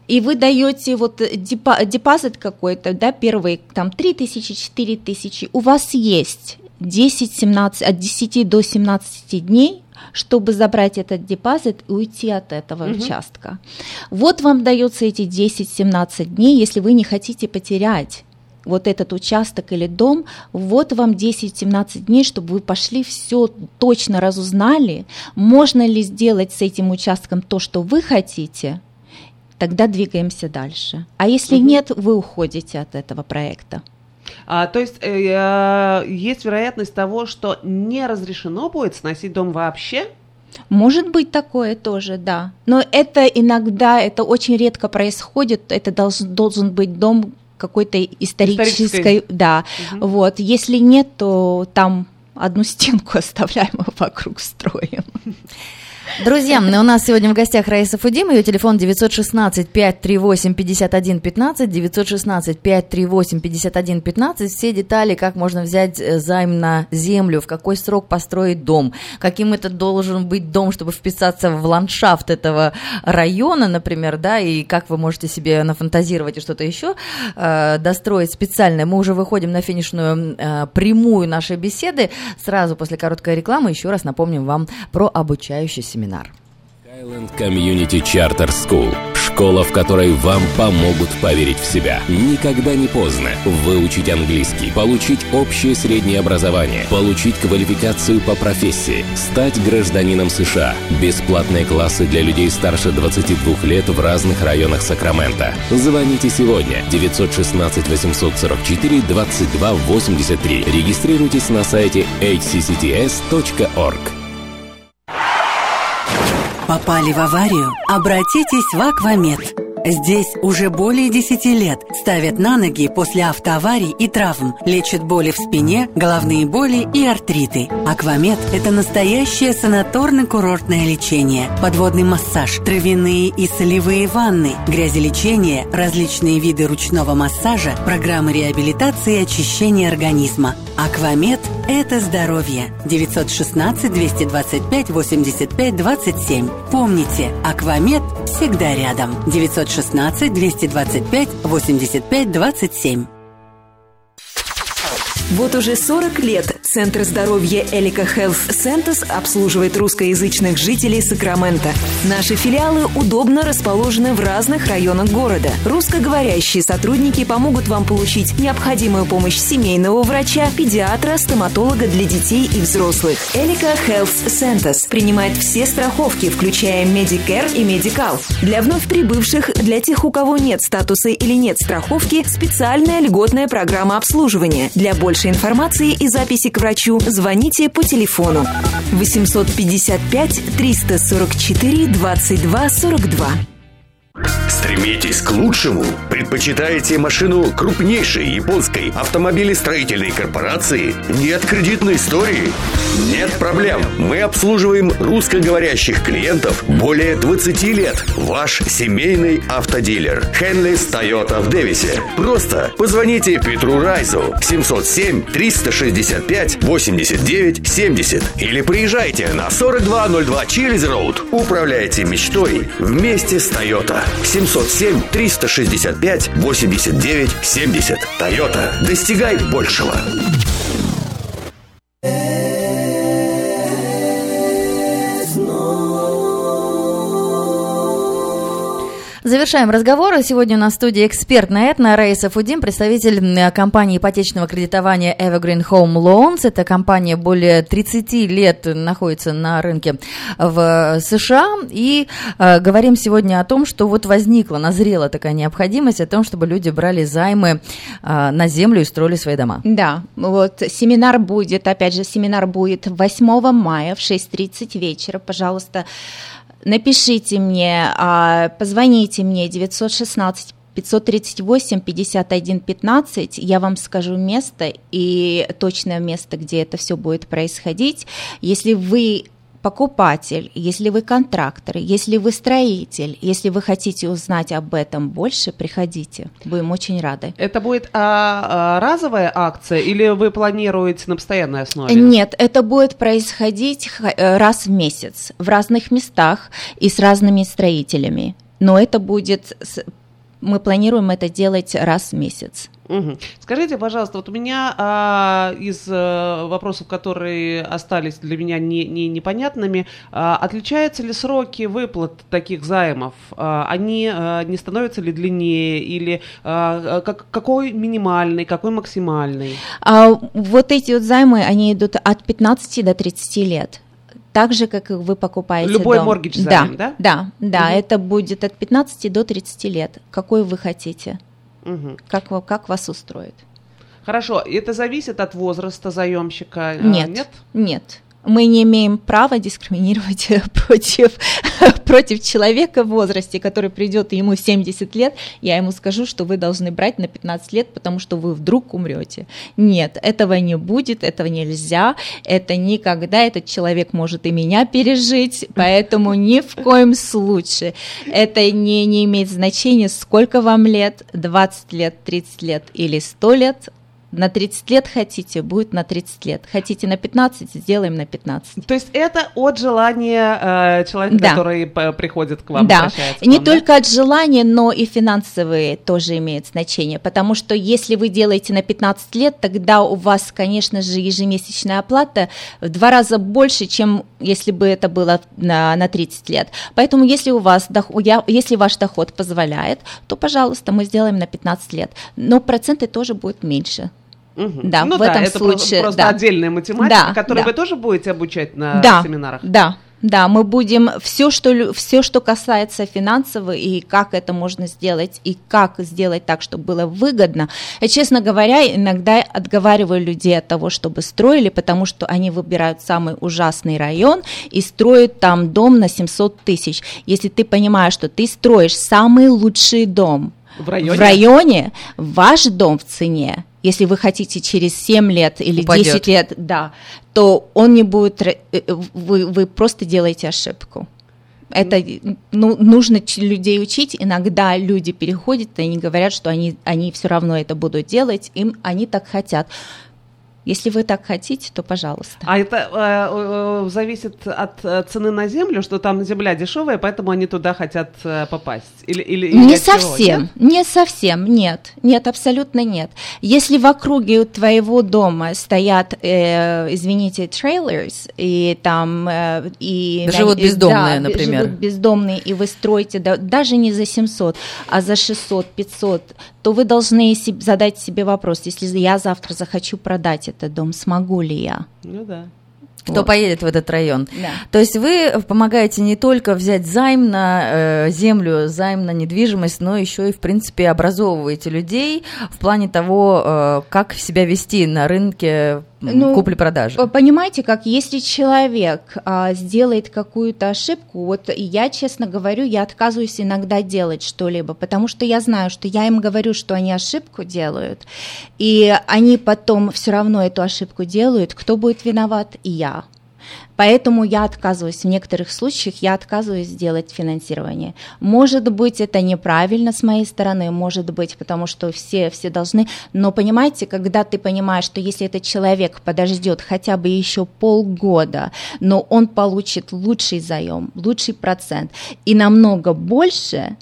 и вы даете вот депозит какой-то, да, первый, там, 3 тысячи, 4 тысячи, у вас есть 10-17, от 10 до 17 дней, чтобы забрать этот депозит и уйти от этого угу. участка. Вот вам дается эти 10-17 дней, если вы не хотите потерять вот этот участок или дом, вот вам 10-17 дней, чтобы вы пошли все точно разузнали, можно ли сделать с этим участком то, что вы хотите – тогда двигаемся дальше. А если угу. нет, вы уходите от этого проекта. А, то есть э, э, есть вероятность того, что не разрешено будет сносить дом вообще? Может быть такое тоже, да. Но это иногда, это очень редко происходит. Это должен, должен быть дом какой-то исторической, Исторической. да, вот. Если нет, то там одну стенку оставляем, а вокруг строим. Друзья, у нас сегодня в гостях Раиса Фудим, ее телефон 916-538-5115, 916-538-5115, все детали, как можно взять э, займ на землю, в какой срок построить дом, каким это должен быть дом, чтобы вписаться в ландшафт этого района, например, да, и как вы можете себе нафантазировать и что-то еще э, достроить специально. Мы уже выходим на финишную э, прямую нашей беседы. Сразу после короткой рекламы еще раз напомним вам про обучающий семинар. Island Community Charter School. Школа, в которой вам помогут поверить в себя. Никогда не поздно выучить английский, получить общее среднее образование, получить квалификацию по профессии, стать гражданином США. Бесплатные классы для людей старше 22 лет в разных районах Сакрамента. Звоните сегодня 916 844 22 83. Регистрируйтесь на сайте hccts.org. Попали в аварию? Обратитесь в Аквамед. Здесь уже более 10 лет ставят на ноги после автоаварий и травм, лечат боли в спине, головные боли и артриты. Аквамед – это настоящее санаторно-курортное лечение, подводный массаж, травяные и солевые ванны, грязелечение, различные виды ручного массажа, программы реабилитации и очищения организма. Аквамед – это здоровье. 916 225 85 27. Помните, Аквамед всегда рядом. 916 225 85 27. Вот уже 40 лет Центр здоровья Элика Health Centers обслуживает русскоязычных жителей Сакрамента. Наши филиалы удобно расположены в разных районах города. Русскоговорящие сотрудники помогут вам получить необходимую помощь семейного врача, педиатра, стоматолога для детей и взрослых. Элика Health Centers принимает все страховки, включая Medicare и Medical. Для вновь прибывших, для тех, у кого нет статуса или нет страховки, специальная льготная программа обслуживания. Для большей информации и записи к врачу звоните по телефону 855 344 22 42. Стремитесь к лучшему? Предпочитаете машину крупнейшей японской автомобилестроительной корпорации? Нет кредитной истории? Нет проблем. Мы обслуживаем русскоговорящих клиентов более 20 лет. Ваш семейный автодилер. Хенлис Тойота в Дэвисе. Просто позвоните Петру Райзу 707 365 89 70 или приезжайте на 4202 Чилиз Роуд. Управляйте мечтой вместе с Тойота. 707 365 89 70. Тойота. Достигай большего. Завершаем разговор. Сегодня у нас в студии эксперт на этно Раиса Фудим, представитель м, компании ипотечного кредитования Evergreen Home Loans. Эта компания более 30 лет находится на рынке в США. И э, говорим сегодня о том, что вот возникла, назрела такая необходимость о том, чтобы люди брали займы э, на землю и строили свои дома. Да, вот семинар будет, опять же, семинар будет 8 мая в 6.30 вечера. Пожалуйста, напишите мне, а, позвоните мне 916 538 51 15, я вам скажу место и точное место, где это все будет происходить. Если вы покупатель, если вы контрактор, если вы строитель, если вы хотите узнать об этом больше, приходите. Будем очень рады. Это будет а, а, разовая акция или вы планируете на постоянной основе? Нет, это будет происходить э, раз в месяц в разных местах и с разными строителями. Но это будет, мы планируем это делать раз в месяц. Мгм. Скажите, пожалуйста, вот у меня а, из э, вопросов, которые остались для меня не, не- непонятными, а, отличаются ли сроки выплат таких займов? А, они а, не становятся ли длиннее или а, как- какой минимальный, какой максимальный? А вот эти вот займы, они идут от 15 до 30 лет. Так же, как и вы покупаете Любой дом. да, займ, да? Да, да, Мгм. это будет от 15 до 30 лет. Какой вы хотите? Мгм. Как, как вас устроит? Хорошо, это зависит от возраста заемщика? а, Нет, Нет? Мы не имеем права дискриминировать против, против человека в возрасте, который придет и ему 70 лет, я ему скажу, что вы должны брать на 15 лет, потому что вы вдруг умрете. Нет, этого не будет, этого нельзя, это никогда этот человек может и меня пережить, поэтому ни в коем случае. Это не, не имеет значения, сколько вам лет, 20 лет, 30 лет или 100 лет, на 30 лет хотите, будет на 30 лет. Хотите на 15, сделаем на 15. То есть это от желания э, человека, Да. который приходит к вам, да, обращается к не вам, да? только от желания, но и финансовые тоже имеют значение, потому что если вы делаете на 15 лет, тогда у вас, конечно же, ежемесячная оплата в два раза больше, чем если бы это было на, на 30 лет. Поэтому если у вас доход, если ваш доход позволяет, то, пожалуйста, мы сделаем на 15 лет, но проценты тоже будут меньше. Мгм. Да, ну в да, этом это случае, просто да. отдельная математика, Да, которую да. вы тоже будете обучать на да, семинарах. Да, да, мы будем все, что все, что касается финансового и как это можно сделать и как сделать так, чтобы было выгодно. Я, честно говоря, иногда отговариваю людей от того, чтобы строили, потому что они выбирают самый ужасный район и строят там дом на 700 тысяч. Если ты понимаешь, что ты строишь самый лучший дом В районе? в районе, ваш дом в цене, если вы хотите через 7 лет или Упадет. 10 лет, да, то он не будет, э, э, вы, вы просто делаете ошибку. Это ну, нужно людей учить. Иногда люди переходят, и они говорят, что они, они все равно это будут делать, им они так хотят. Если вы так хотите, то пожалуйста. А это э, э, зависит от э, цены на землю, что там земля дешевая, поэтому они туда хотят э, попасть? Или, или, или Не чего? совсем, Нет? не совсем, нет, нет, абсолютно нет. Если в округе твоего дома стоят, э, извините, трейлерс, и там... э, и, Живут и- бездомные, да, например. живут бездомные, и вы строите да- даже не за 700, а за 600, 500, то вы должны задать себе вопрос, если я завтра захочу продать этот дом, смогу ли я? Ну да. Кто Вот. поедет в этот район? Да. То есть вы помогаете не только взять займ на э, землю, займ на недвижимость, но еще и, в принципе, образовываете людей в плане того, э, как себя вести на рынке Ну, купли-продажи. Понимаете, как если человек а, сделает какую-то ошибку, вот я честно говорю, я отказываюсь иногда делать что-либо, потому что я знаю, что я им говорю, что они ошибку делают, и они потом все равно эту ошибку делают. Кто будет виноват? И я. Поэтому я отказываюсь, в некоторых случаях я отказываюсь делать финансирование. Может быть, это неправильно с моей стороны, может быть, потому что все, все должны, но понимаете, когда ты понимаешь, что если этот человек подождет хотя бы еще полгода, но он получит лучший заем, лучший процент и намного больше,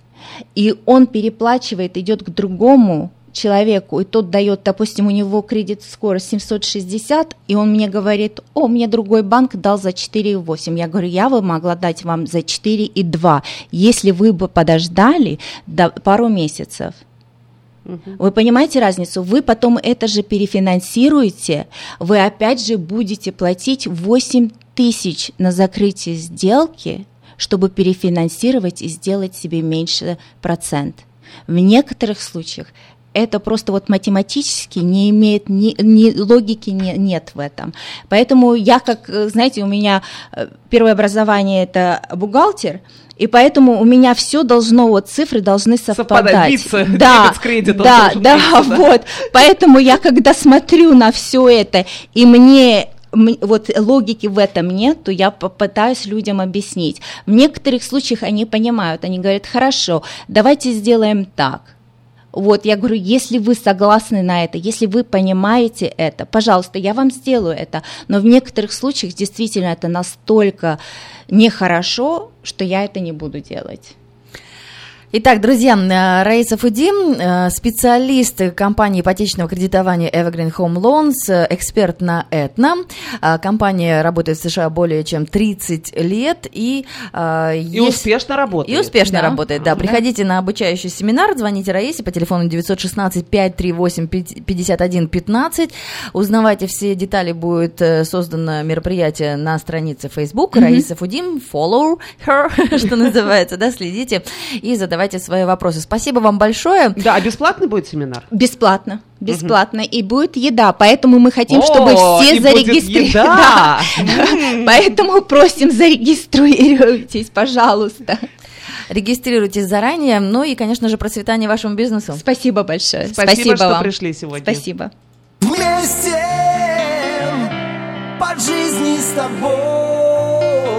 и он переплачивает, идет к другому человеку, и тот дает, допустим, у него кредит скоро 760, и он мне говорит, о, мне другой банк дал за 4,8. Я говорю, я бы могла дать вам за 4,2, если вы бы подождали до пару месяцев. Вы понимаете разницу? Вы потом это же перефинансируете, вы опять же будете платить 8 тысяч на закрытие сделки, чтобы перефинансировать и сделать себе меньше процент. В некоторых случаях это просто вот математически не имеет ни, ни логики не, нет в этом. Поэтому я как, э, знаете, у меня э, первое образование это бухгалтер, и поэтому у меня все должно, вот цифры должны совпадать. Совпадать, да, кредитом да, да, да. вот. Поэтому я когда смотрю на все это, и мне вот логики в этом нет, то я попытаюсь людям объяснить. В некоторых случаях они понимают, они говорят, хорошо, давайте сделаем так. Вот, я говорю, если вы согласны на это, если вы понимаете это, пожалуйста, я вам сделаю это. Но в некоторых случаях действительно это настолько нехорошо, что я это не буду делать. Итак, друзья, э, Раиса Фудим, э, специалист компании ипотечного кредитования Evergreen Home Loans, э, эксперт на Этно. Э, Компания работает в США более чем 30 лет и... И есть- успешно работает. И успешно Да. работает, да. Да. Приходите на обучающий семинар, звоните Раисе по телефону 916-538-5115. Узнавайте все детали, будет создано мероприятие на странице Facebook. Раиса Фудим, follow her, что называется, да, следите и задавайте задавайте свои вопросы. Спасибо вам большое. Да, а бесплатный будет семинар? Бесплатно. Бесплатно. Угу. И будет еда. Поэтому мы хотим, О, чтобы все зарегистрировались. Да. Поэтому просим зарегистрируйтесь, пожалуйста. Регистрируйтесь заранее. Ну и, конечно же, процветание вашему бизнесу. Спасибо большое. Спасибо, Спасибо что вам. пришли сегодня. Спасибо. Вместе под жизни с тобой.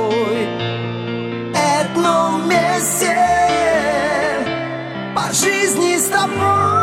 одном месте жизни с тобой.